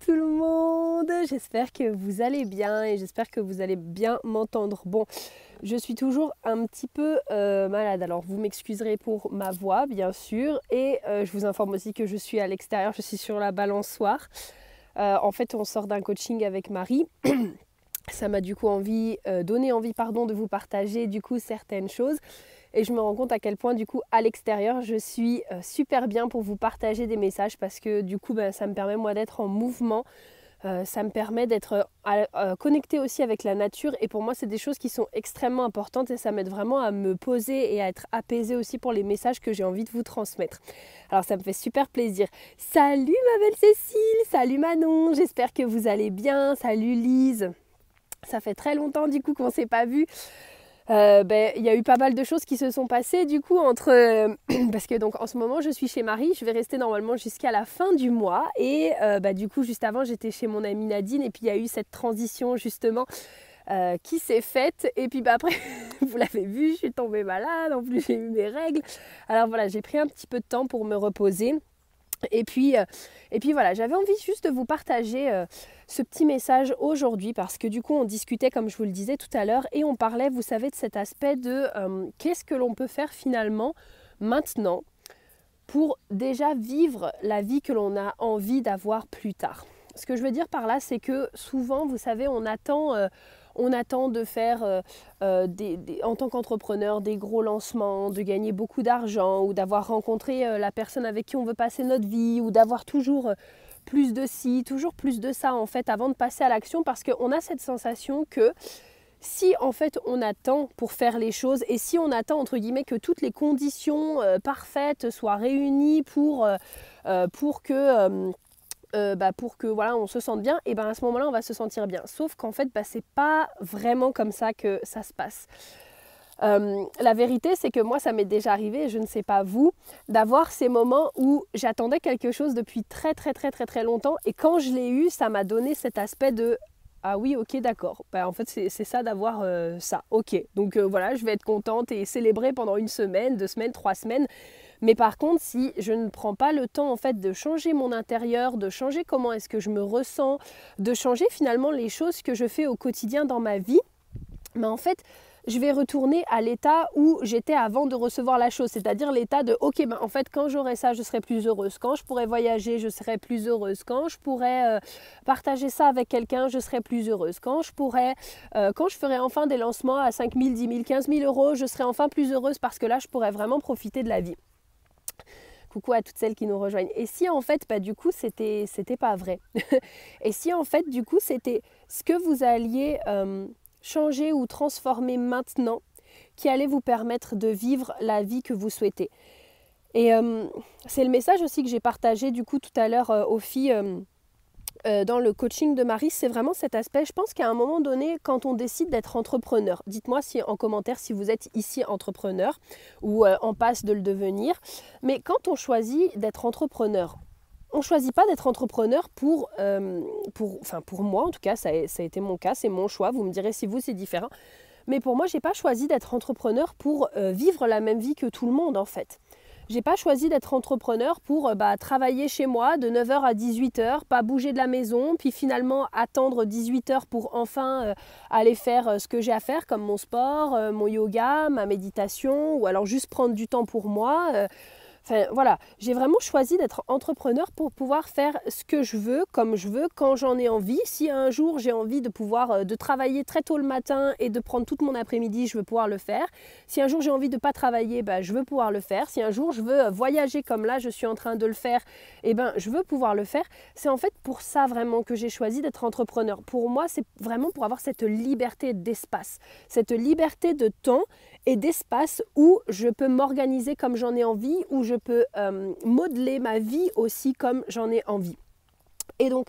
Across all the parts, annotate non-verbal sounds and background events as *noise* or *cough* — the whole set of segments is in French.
tout le monde, j'espère que vous allez bien et j'espère que vous allez bien m'entendre. Bon, je suis toujours un petit peu euh, malade, alors vous m'excuserez pour ma voix bien sûr et euh, je vous informe aussi que je suis à l'extérieur, je suis sur la balançoire. Euh, en fait, on sort d'un coaching avec Marie. *clears throat* Ça m'a du coup envie, donné envie pardon, de vous partager du coup certaines choses et je me rends compte à quel point du coup à l'extérieur je suis euh, super bien pour vous partager des messages parce que du coup ben, ça me permet moi d'être en mouvement. Euh, ça me permet d'être euh, connecté aussi avec la nature et pour moi c'est des choses qui sont extrêmement importantes et ça m'aide vraiment à me poser et à être apaisé aussi pour les messages que j'ai envie de vous transmettre. Alors ça me fait super plaisir. Salut ma belle Cécile, salut Manon, j'espère que vous allez bien, salut Lise. Ça fait très longtemps du coup qu'on ne s'est pas vu. Euh, ben, il y a eu pas mal de choses qui se sont passées du coup entre euh, *clears throat* parce que donc en ce moment je suis chez Marie, je vais rester normalement jusqu'à la fin du mois et euh, bah, du coup juste avant j'étais chez mon amie Nadine et puis il y a eu cette transition justement qui s'est faite et puis bah, après *laughs* vous l'avez vu je suis tombée malade en plus j'ai eu mes règles. Alors voilà j'ai pris un petit peu de temps pour me reposer et puis, euh, et puis voilà, j'avais envie juste de vous partager euh, ce petit message aujourd'hui parce que du coup on discutait comme je vous le disais tout à l'heure et on parlait, vous savez, de cet aspect de euh, qu'est-ce que l'on peut faire finalement maintenant pour déjà vivre la vie que l'on a envie d'avoir plus tard. Ce que je veux dire par là, c'est que souvent, vous savez, on attend on attend de faire euh, euh, en tant qu'entrepreneur des gros lancements, de gagner beaucoup d'argent ou d'avoir rencontré euh, la personne avec qui on veut passer notre vie ou d'avoir toujours plus de ci, toujours plus de ça en fait avant de passer à l'action parce qu'on a cette sensation que si en fait on attend pour faire les choses et si on attend entre guillemets que toutes les conditions parfaites soient réunies pour, pour que euh, bah, pour que voilà on se sente bien, et ben à ce moment-là on va se sentir bien. Sauf qu'en fait bah, c'est pas vraiment comme ça que ça se passe. Euh, la vérité, c'est que moi, ça m'est déjà arrivé, je ne sais pas vous, d'avoir ces moments où j'attendais quelque chose depuis très très très très très longtemps et quand je l'ai eu, ça m'a donné cet aspect de ah oui, ok, d'accord. Bah, en fait, c'est ça d'avoir euh, ça. Ok, donc voilà, je vais être contente et célébrer pendant une semaine, deux semaines, trois semaines. Mais par contre, si je ne prends pas le temps en fait de changer mon intérieur, de changer comment est-ce que je me ressens, de changer finalement les choses que je fais au quotidien dans ma vie, mais en fait, je vais retourner à l'état où j'étais avant de recevoir la chose, c'est-à-dire l'état de ok, ben en fait quand j'aurai ça, je serai plus heureuse. Quand je pourrai voyager, je serai plus heureuse. Quand je pourrai euh, partager ça avec quelqu'un, je serai plus heureuse. Quand je pourrai, euh, quand je ferai enfin des lancements à 5 000, 10 000, 15 000 euros, je serai enfin plus heureuse parce que là, je pourrai vraiment profiter de la vie. Coucou à toutes celles qui nous rejoignent. Et si en fait, bah, du coup, c'était, c'était pas vrai. *laughs* et si en fait, du coup, c'était ce que vous alliez euh, changer ou transformer maintenant qui allait vous permettre de vivre la vie que vous souhaitez? Et euh, c'est le message aussi que j'ai partagé du coup tout à l'heure euh, aux filles euh, dans le coaching de Marie, c'est vraiment cet aspect. Je pense qu'à un moment donné, quand on décide d'être entrepreneur, dites-moi en commentaire si vous êtes ici entrepreneur ou euh, en passe de le devenir. Mais quand on choisit d'être entrepreneur, on ne choisit pas d'être entrepreneur pour, euh, pour, enfin pour moi en tout cas, ça a, ça a été mon cas, c'est mon choix. Vous me direz si vous c'est différent. Mais pour moi, j'ai pas choisi d'être entrepreneur pour vivre la même vie que tout le monde en fait. J'ai pas choisi d'être entrepreneur pour euh, bah, travailler chez moi de 9h à 18h, pas bouger de la maison, puis finalement attendre 18h pour enfin euh, aller faire euh, ce que j'ai à faire, comme mon sport, mon yoga, ma méditation, ou alors juste prendre du temps pour moi. Enfin voilà, j'ai vraiment choisi d'être entrepreneur pour pouvoir faire ce que je veux, comme je veux, quand j'en ai envie. Si un jour j'ai envie de pouvoir euh, de travailler très tôt le matin et de prendre toute mon après-midi, je veux pouvoir le faire. Si un jour j'ai envie de ne pas travailler, bah, je veux pouvoir le faire. Si un jour je veux euh, voyager comme là je suis en train de le faire, eh ben je veux pouvoir le faire. C'est en fait pour ça vraiment que j'ai choisi d'être entrepreneur. Pour moi, c'est vraiment pour avoir cette liberté d'espace, cette liberté de temps et d'espace où je peux m'organiser comme j'en ai envie, où je peux euh, modeler ma vie aussi comme j'en ai envie. Et donc,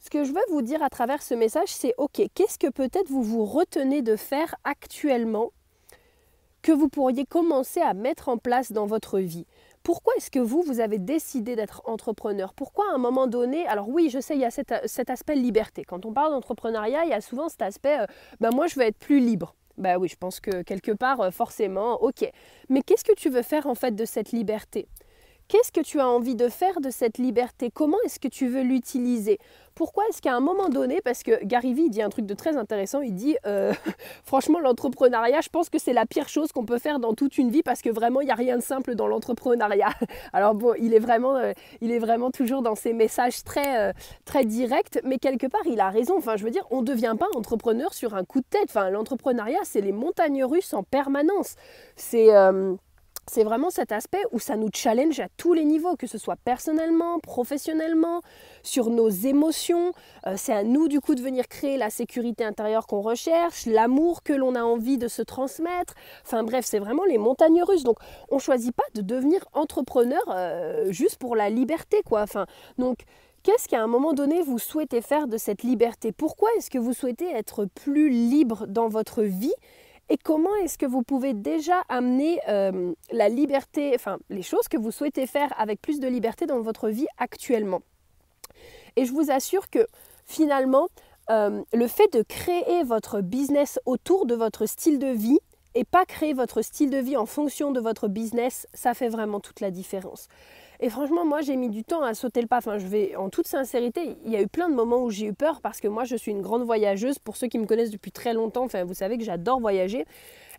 ce que je veux vous dire à travers ce message, c'est ok, qu'est-ce que peut-être vous vous retenez de faire actuellement que vous pourriez commencer à mettre en place dans votre vie? Pourquoi est-ce que vous, vous avez décidé d'être entrepreneur? Pourquoi à un moment donné, alors oui, je sais, il y a cet, aspect liberté. Quand on parle d'entrepreneuriat, il y a souvent cet aspect, euh, ben moi je veux être plus libre. Bah oui, je pense que quelque part, euh, forcément, ok. Mais qu'est-ce que tu veux faire en fait de cette liberté? Qu'est-ce que tu as envie de faire de cette liberté? Comment est-ce que tu veux l'utiliser? Pourquoi est-ce qu'à un moment donné, parce que Gary Vee dit un truc de très intéressant, il dit euh, *laughs* franchement l'entrepreneuriat, je pense que c'est la pire chose qu'on peut faire dans toute une vie parce que vraiment il n'y a rien de simple dans l'entrepreneuriat. *laughs* Alors bon, il est vraiment, euh, il est vraiment toujours dans ses messages très, euh, très directs, mais quelque part il a raison. Enfin, je veux dire, on ne devient pas entrepreneur sur un coup de tête. Enfin, l'entrepreneuriat, c'est les montagnes russes en permanence. C'est c'est vraiment cet aspect où ça nous challenge à tous les niveaux, que ce soit personnellement, professionnellement, sur nos émotions. Euh, c'est à nous du coup de venir créer la sécurité intérieure qu'on recherche, l'amour que l'on a envie de se transmettre. Enfin bref, c'est vraiment les montagnes russes. Donc on ne choisit pas de devenir entrepreneur euh, juste pour la liberté quoi. Enfin donc Qu'est-ce qu'à un moment donné vous souhaitez faire de cette liberté? Pourquoi est-ce que vous souhaitez être plus libre dans votre vie? Et comment est-ce que vous pouvez déjà amener euh, la liberté, enfin les choses que vous souhaitez faire avec plus de liberté dans votre vie actuellement? Et je vous assure que finalement, euh, le fait de créer votre business autour de votre style de vie et pas créer votre style de vie en fonction de votre business, ça fait vraiment toute la différence. Et franchement, moi, j'ai mis du temps à sauter le pas. Enfin, je vais, en toute sincérité, il y a eu plein de moments où j'ai eu peur parce que moi, je suis une grande voyageuse. Pour ceux qui me connaissent depuis très longtemps, vous savez que j'adore voyager.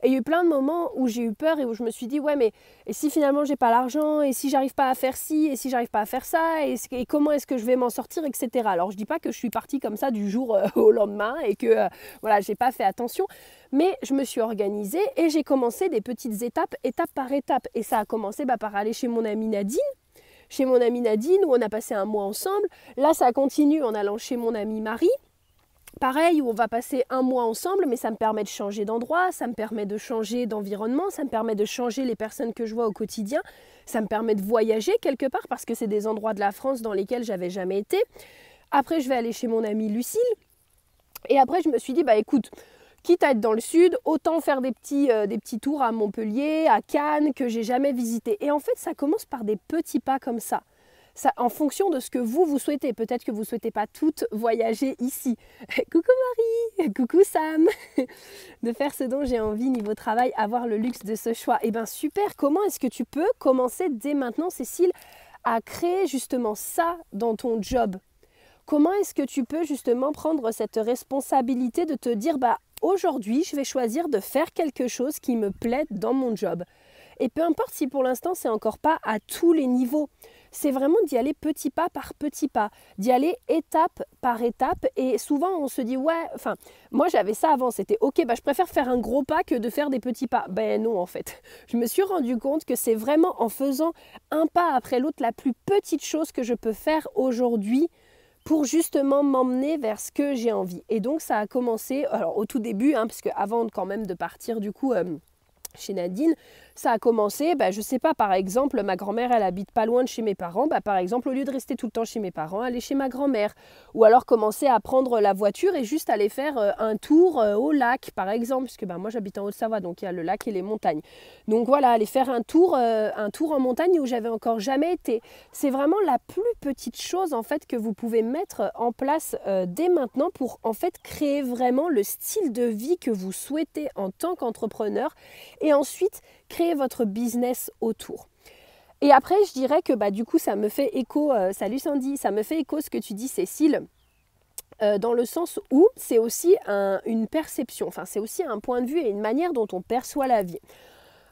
Et il y a eu plein de moments où j'ai eu peur et où je me suis dit, ouais, mais et si finalement j'ai pas l'argent, et si j'arrive pas à faire ci, et si j'arrive pas à faire ça, et, comment est-ce que je vais m'en sortir, etc. Alors je dis pas que je suis partie comme ça du jour euh, au lendemain et que euh, voilà, j'ai pas fait attention, mais je me suis organisée et j'ai commencé des petites étapes, étape par étape. Et ça a commencé bah, par aller chez mon amie Nadine, chez mon amie Nadine où on a passé un mois ensemble. Là, ça continue en allant chez mon amie Marie. Pareil, où on va passer un mois ensemble, mais ça me permet de changer d'endroit, ça me permet de changer d'environnement, ça me permet de changer les personnes que je vois au quotidien, ça me permet de voyager quelque part parce que c'est des endroits de la France dans lesquels j'avais jamais été. Après, je vais aller chez mon amie Lucille. Et après, je me suis dit, bah écoute, quitte à être dans le sud, autant faire des petits, euh, des petits tours à Montpellier, à Cannes, que j'ai jamais visité. Et en fait, ça commence par des petits pas comme ça. Ça, en fonction de ce que vous, vous souhaitez. Peut-être que vous ne souhaitez pas toutes voyager ici. *laughs* coucou Marie, *laughs* coucou Sam. *laughs* de faire ce dont j'ai envie niveau travail, avoir le luxe de ce choix. Eh bien super, comment est-ce que tu peux commencer dès maintenant, Cécile, à créer justement ça dans ton job? Comment est-ce que tu peux justement prendre cette responsabilité de te dire, bah aujourd'hui, je vais choisir de faire quelque chose qui me plaît dans mon job. Et peu importe si pour l'instant c'est encore pas à tous les niveaux, c'est vraiment d'y aller petit pas par petit pas, d'y aller étape par étape. Et souvent on se dit ouais, enfin moi j'avais ça avant, c'était ok, bah je préfère faire un gros pas que de faire des petits pas. Ben non en fait, *laughs* je me suis rendu compte que c'est vraiment en faisant un pas après l'autre la plus petite chose que je peux faire aujourd'hui pour justement m'emmener vers ce que j'ai envie. Et donc ça a commencé, alors au tout début, hein, parce que avant quand même de partir du coup euh, chez Nadine, ça a commencé, bah, je sais pas, par exemple, ma grand-mère, elle habite pas loin de chez mes parents, bah, par exemple, au lieu de rester tout le temps chez mes parents, aller chez ma grand-mère. Ou alors commencer à prendre la voiture et juste aller faire euh, un tour euh, au lac, par exemple, puisque bah, moi j'habite en Haute-Savoie, donc il y a le lac et les montagnes. Donc voilà, aller faire un tour, euh, un tour en montagne où j'avais encore jamais été. C'est vraiment la plus petite chose en fait que vous pouvez mettre en place dès maintenant pour en fait créer vraiment le style de vie que vous souhaitez en tant qu'entrepreneur et ensuite créer votre business autour. Et après, je dirais que bah, du coup, ça me fait écho, euh, salut Sandy, ça me fait écho ce que tu dis Cécile, euh, dans le sens où c'est aussi une perception, enfin c'est aussi un point de vue et une manière dont on perçoit la vie.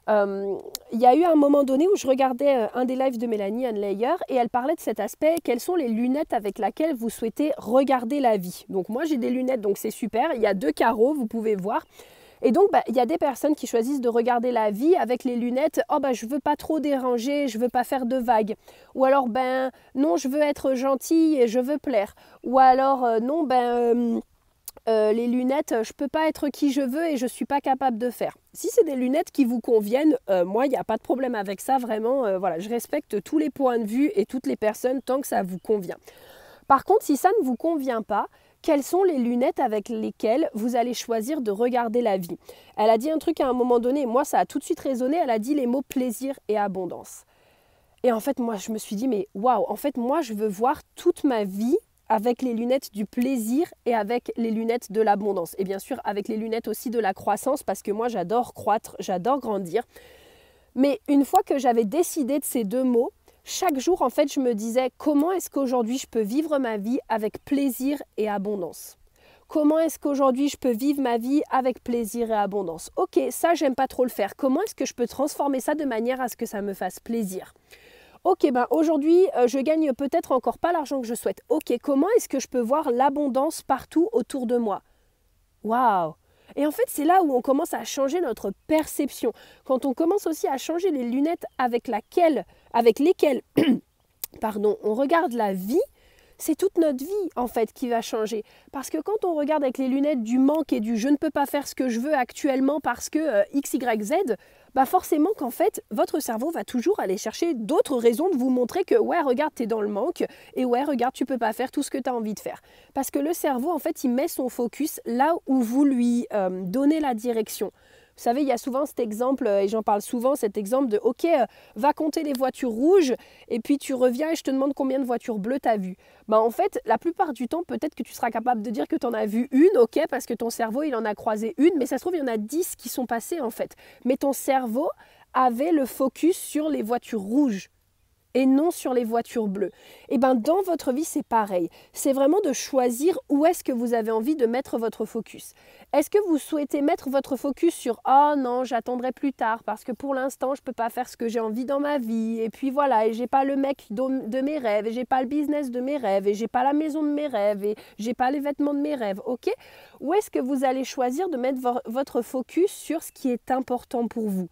Euh, il y a eu un moment donné où je regardais un des lives de Mélanie Layer et elle parlait de cet aspect, quelles sont les lunettes avec lesquelles vous souhaitez regarder la vie? Donc moi j'ai des lunettes, donc c'est super, il y a deux carreaux, vous pouvez voir. Et donc, bah, il y a des personnes qui choisissent de regarder la vie avec les lunettes. Oh, bah, je veux pas trop déranger, je veux pas faire de vagues. Ou alors, ben, non, je veux être gentille et je veux plaire. Ou alors, euh, non, ben, euh, euh, les lunettes, je peux pas être qui je veux et je suis pas capable de faire. Si c'est des lunettes qui vous conviennent, moi, il n'y a pas de problème avec ça. Vraiment, voilà, je respecte tous les points de vue et toutes les personnes tant que ça vous convient. Par contre, si ça ne vous convient pas, quelles sont les lunettes avec lesquelles vous allez choisir de regarder la vie? Elle a dit un truc à un moment donné, moi ça a tout de suite résonné, elle a dit les mots plaisir et abondance. Et en fait, moi je me suis dit, mais waouh, en fait, moi je veux voir toute ma vie avec les lunettes du plaisir et avec les lunettes de l'abondance. Et bien sûr, avec les lunettes aussi de la croissance, parce que moi j'adore croître, j'adore grandir. Mais une fois que j'avais décidé de ces deux mots, chaque jour, en fait, je me disais comment est-ce qu'aujourd'hui je peux vivre ma vie avec plaisir et abondance? Comment est-ce qu'aujourd'hui je peux vivre ma vie avec plaisir et abondance? Ok, ça j'aime pas trop le faire. Comment est-ce que je peux transformer ça de manière à ce que ça me fasse plaisir? Ok, ben aujourd'hui euh, je gagne peut-être encore pas l'argent que je souhaite. Ok, comment est-ce que je peux voir l'abondance partout autour de moi? Waouh et en fait, c'est là où on commence à changer notre perception. Quand on commence aussi à changer les lunettes avec, laquelle, avec lesquelles *clears throat* pardon, on regarde la vie, c'est toute notre vie en fait qui va changer. Parce que quand on regarde avec les lunettes du manque et du je ne peux pas faire ce que je veux actuellement parce que euh, X, Y, Z, bah forcément qu'en fait, votre cerveau va toujours aller chercher d'autres raisons de vous montrer que ouais, regarde, tu es dans le manque et ouais, regarde, tu peux pas faire tout ce que tu as envie de faire. Parce que le cerveau, en fait, il met son focus là où vous lui euh, donnez la direction. Vous savez, il y a souvent cet exemple, euh, et j'en parle souvent, cet exemple de OK, euh, va compter les voitures rouges, et puis tu reviens et je te demande combien de voitures bleues tu as vues. Bah, en fait, la plupart du temps, peut-être que tu seras capable de dire que tu en as vu une, OK, parce que ton cerveau, il en a croisé une, mais ça se trouve, il y en a dix qui sont passées en fait. Mais ton cerveau avait le focus sur les voitures rouges et non sur les voitures bleues. Et eh bien dans votre vie, c'est pareil. C'est vraiment de choisir où est-ce que vous avez envie de mettre votre focus. Est-ce que vous souhaitez mettre votre focus sur oh non, j'attendrai plus tard parce que pour l'instant, je peux pas faire ce que j'ai envie dans ma vie et puis voilà, et j'ai pas le mec de mes rêves et j'ai pas le business de mes rêves et j'ai pas la maison de mes rêves et j'ai pas les vêtements de mes rêves. OK? Ou est-ce que vous allez choisir de mettre votre focus sur ce qui est important pour vous?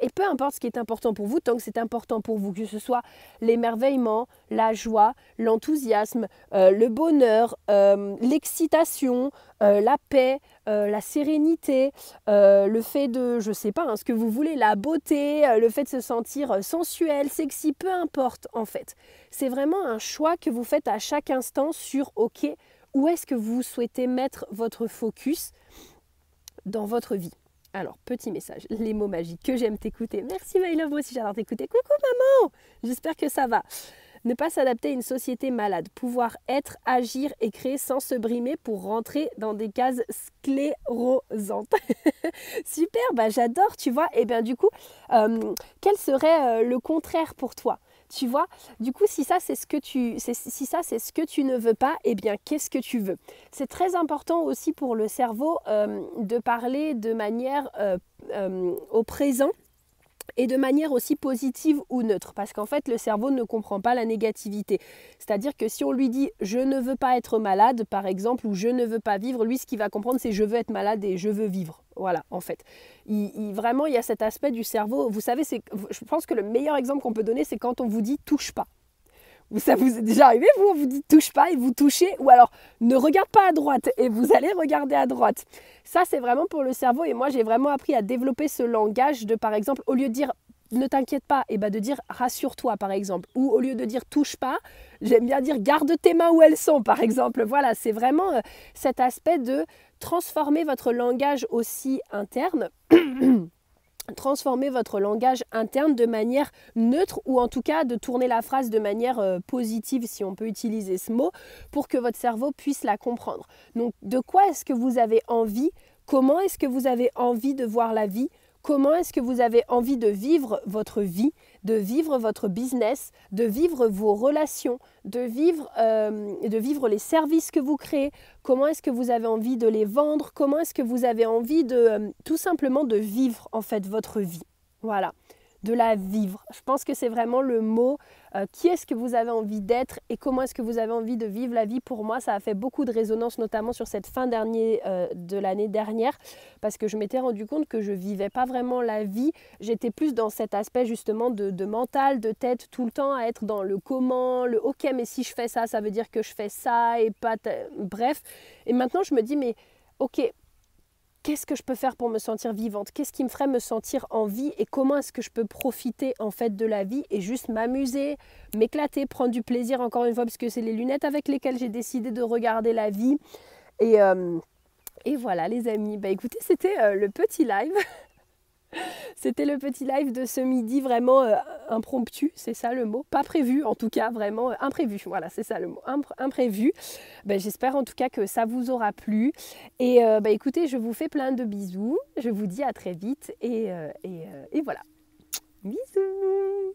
Et peu importe ce qui est important pour vous, tant que c'est important pour vous, que ce soit l'émerveillement, la joie, l'enthousiasme, euh, le bonheur, euh, l'excitation, euh, la paix, la sérénité, le fait de, je sais pas, hein, ce que vous voulez, la beauté, le fait de se sentir sensuel, sexy, peu importe en fait. C'est vraiment un choix que vous faites à chaque instant sur, ok, où est-ce que vous souhaitez mettre votre focus dans votre vie? Alors, petit message, les mots magiques que j'aime t'écouter. Merci my love, moi aussi j'adore t'écouter. Coucou maman J'espère que ça va. Ne pas s'adapter à une société malade. Pouvoir être, agir et créer sans se brimer pour rentrer dans des cases sclérosantes. *laughs* Super, bah j'adore, tu vois. Et eh bien du coup, euh, quel serait euh, le contraire pour toi? Tu vois Du coup, si ça c'est ce que tu ça c'est ce que tu ne veux pas, eh bien qu'est-ce que tu veux? C'est très important aussi pour le cerveau euh, de parler de manière euh, euh, au présent et de manière aussi positive ou neutre, parce qu'en fait le cerveau ne comprend pas la négativité. C'est-à-dire que si on lui dit je ne veux pas être malade, par exemple, ou je ne veux pas vivre, lui ce qu'il va comprendre c'est je veux être malade et je veux vivre. Voilà, en fait. Il, vraiment, il y a cet aspect du cerveau. Vous savez, je pense que le meilleur exemple qu'on peut donner, c'est quand on vous dit touche pas. Ça vous est déjà arrivé, vous, on vous dit touche pas et vous touchez, ou alors ne regarde pas à droite et vous allez regarder à droite. Ça, c'est vraiment pour le cerveau et moi, j'ai vraiment appris à développer ce langage de, par exemple, au lieu de dire ne t'inquiète pas, et bah de dire rassure-toi par exemple. Ou au lieu de dire touche pas, j'aime bien dire garde tes mains où elles sont par exemple. Voilà, c'est vraiment euh, cet aspect de transformer votre langage aussi interne *coughs* transformer votre langage interne de manière neutre ou en tout cas de tourner la phrase de manière euh, positive si on peut utiliser ce mot pour que votre cerveau puisse la comprendre. Donc de quoi est-ce que vous avez envie? Comment est-ce que vous avez envie de voir la vie? Comment est-ce que vous avez envie de vivre votre vie, de vivre votre business, de vivre vos relations, de vivre, euh, de vivre les services que vous créez? Comment est-ce que vous avez envie de les vendre? Comment est-ce que vous avez envie de euh, tout simplement de vivre en fait votre vie? Voilà de la vivre. Je pense que c'est vraiment le mot. Euh, qui est-ce que vous avez envie d'être et comment est-ce que vous avez envie de vivre la vie? Pour moi, ça a fait beaucoup de résonance, notamment sur cette fin dernier, euh, de l'année dernière, parce que je m'étais rendu compte que je vivais pas vraiment la vie. J'étais plus dans cet aspect justement de, de, mental, de tête, tout le temps à être dans le comment, le ok, mais si je fais ça, ça veut dire que je fais ça et pas. Bref. Et maintenant, je me dis, mais ok, qu'est-ce que je peux faire pour me sentir vivante? Qu'est-ce qui me ferait me sentir en vie? Et comment est-ce que je peux profiter en fait de la vie et juste m'amuser, m'éclater, prendre du plaisir encore une fois parce que c'est les lunettes avec lesquelles j'ai décidé de regarder la vie. Et, euh, voilà les amis, bah écoutez c'était euh, le petit live. *laughs* C'était le petit live de ce midi vraiment euh, impromptu, c'est ça le mot? Pas prévu en tout cas, vraiment euh, imprévu. Voilà, c'est ça le mot, imprévu. Ben, J'espère en tout cas que ça vous aura plu. Et euh, ben, écoutez, je vous fais plein de bisous. Je vous dis à très vite et, et voilà. Bisous